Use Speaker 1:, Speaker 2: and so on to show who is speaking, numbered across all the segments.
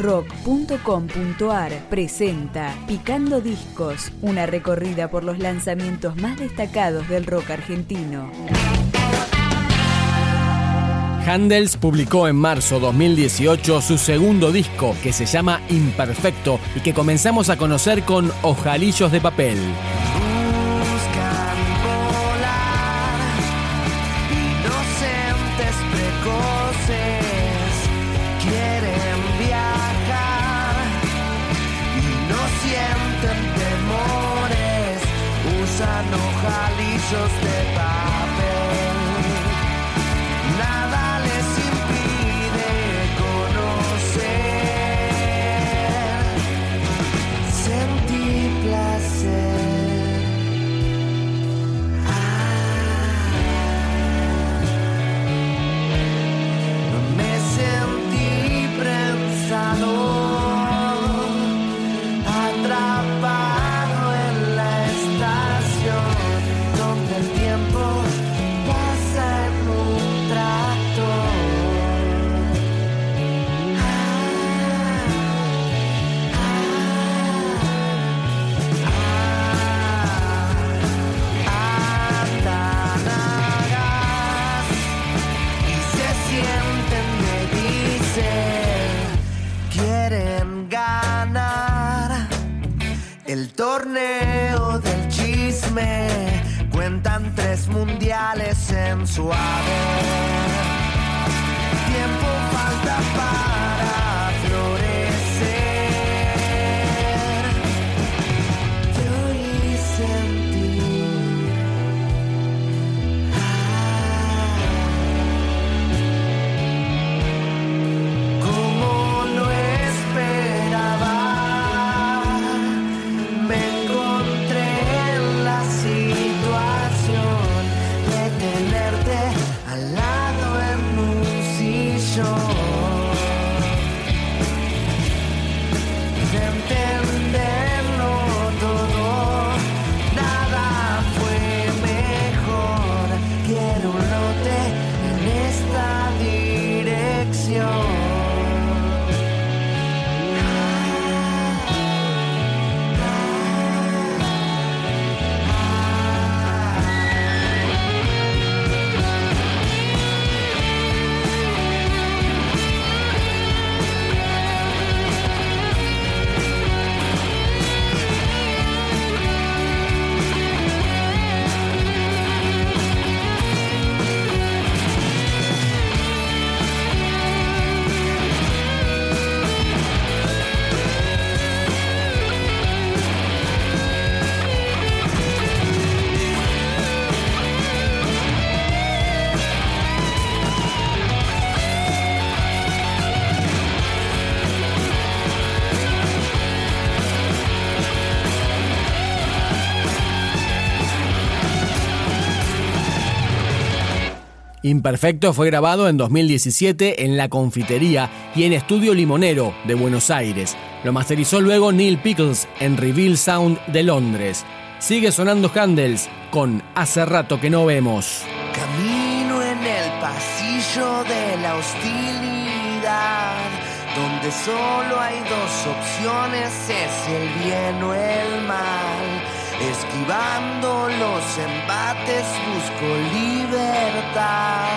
Speaker 1: rock.com.ar presenta Picando Discos, una recorrida por los lanzamientos más destacados del rock argentino.
Speaker 2: Handels publicó en marzo 2018 su segundo disco que se llama Imperfecto y que comenzamos a conocer con Ojalillos de Papel.
Speaker 3: De sensuale
Speaker 2: Imperfecto fue grabado en 2017 en La Confitería y en Estudio Limonero de Buenos Aires. Lo masterizó luego Neil Pickles en Reveal Sound de Londres. Sigue sonando Handels con Hace rato que no vemos.
Speaker 3: Camino en el pasillo de la hostilidad, donde solo hay dos opciones, es el bien o el mal. Esquivando los embates busco libertad,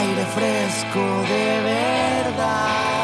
Speaker 3: aire fresco de verdad.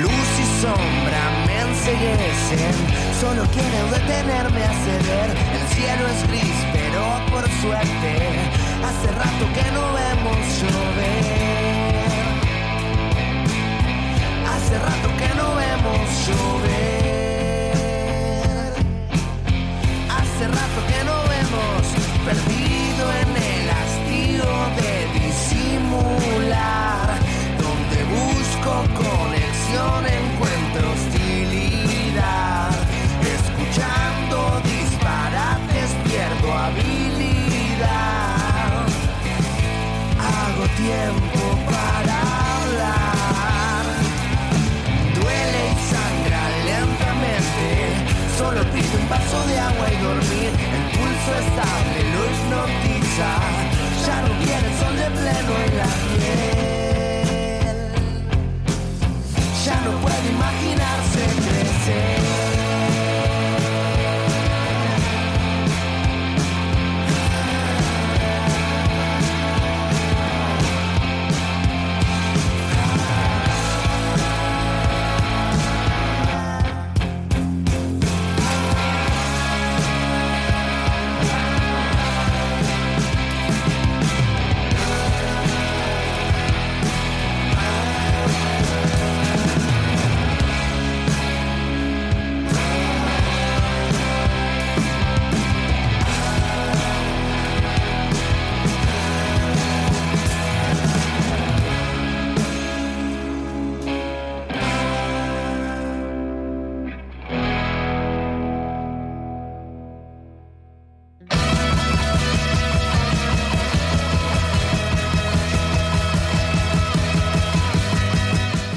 Speaker 3: Luz y sombra me enseguecen, solo quiero detenerme a ceder. El cielo es gris, pero por suerte, hace rato que no vemos llover.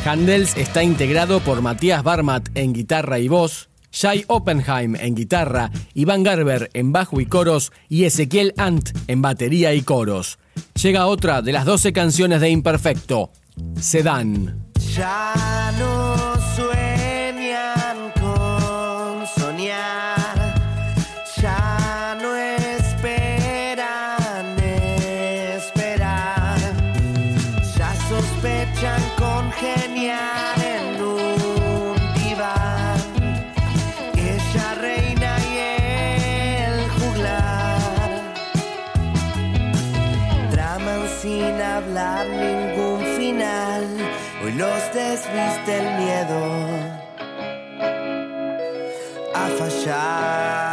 Speaker 2: Handels está integrado por Matías Barmat en guitarra y voz, Shai Oppenheim en guitarra, Iván Garber en bajo y coros y Ezequiel Ant en batería y coros. Llega otra de las 12 canciones de Imperfecto, Sedan.
Speaker 3: Desviste el miedo a fallar.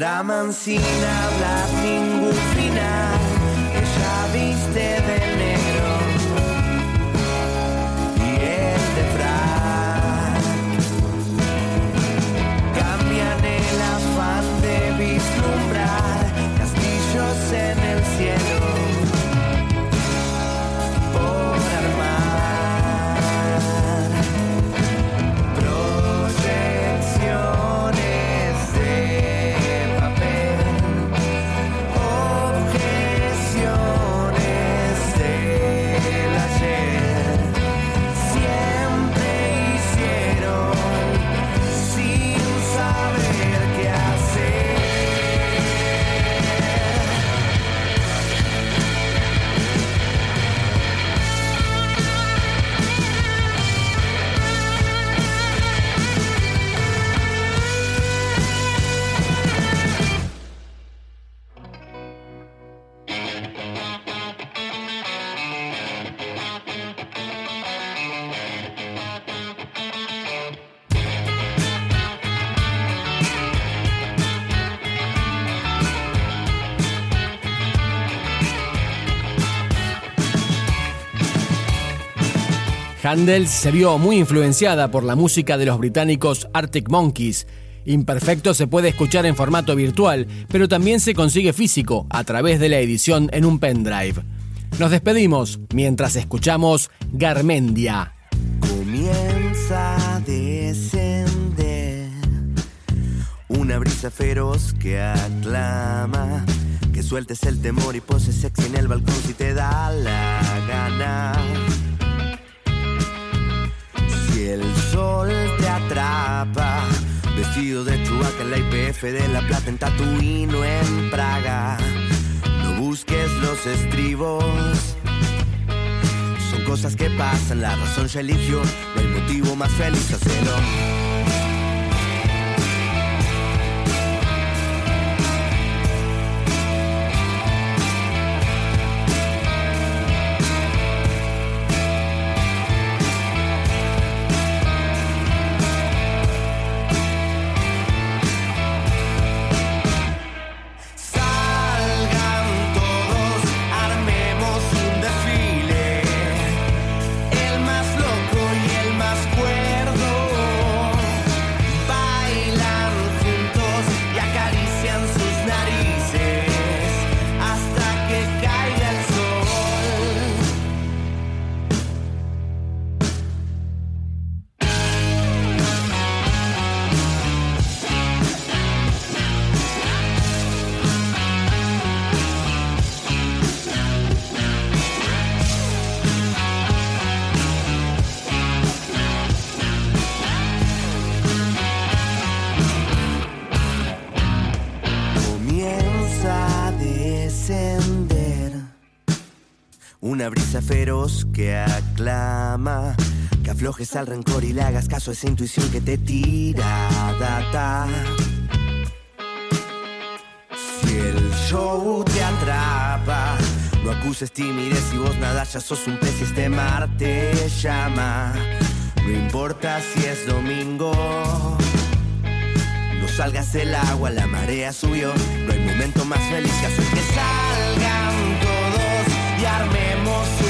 Speaker 3: Traman sin hablar ningún final. Ella viste
Speaker 2: Handel se vio muy influenciada por la música de los británicos Arctic Monkeys. Imperfecto se puede escuchar en formato virtual, pero también se consigue físico a través de la edición en un pendrive. Nos despedimos mientras escuchamos Garmendia.
Speaker 3: Comienza a descender una brisa feroz que aclama que sueltes el temor y poses sexy en el balcón si te da la gana. El sol te atrapa, vestido de chubaca en la IPF de La Plata, en Tatuín o en Praga, no busques los estribos. Son cosas que pasan, la razón ya eligió, no hay motivo más feliz, hacerlo. Una brisa feroz que aclama. Que aflojes al rencor y le hagas caso a esa intuición que te tira data. Si el show te atrapa, no acuses timidez y vos nada, ya sos un pez y este mar te llama. No importa si es domingo, no salgas del agua, la marea subió. No hay momento más feliz que hacer que y armemos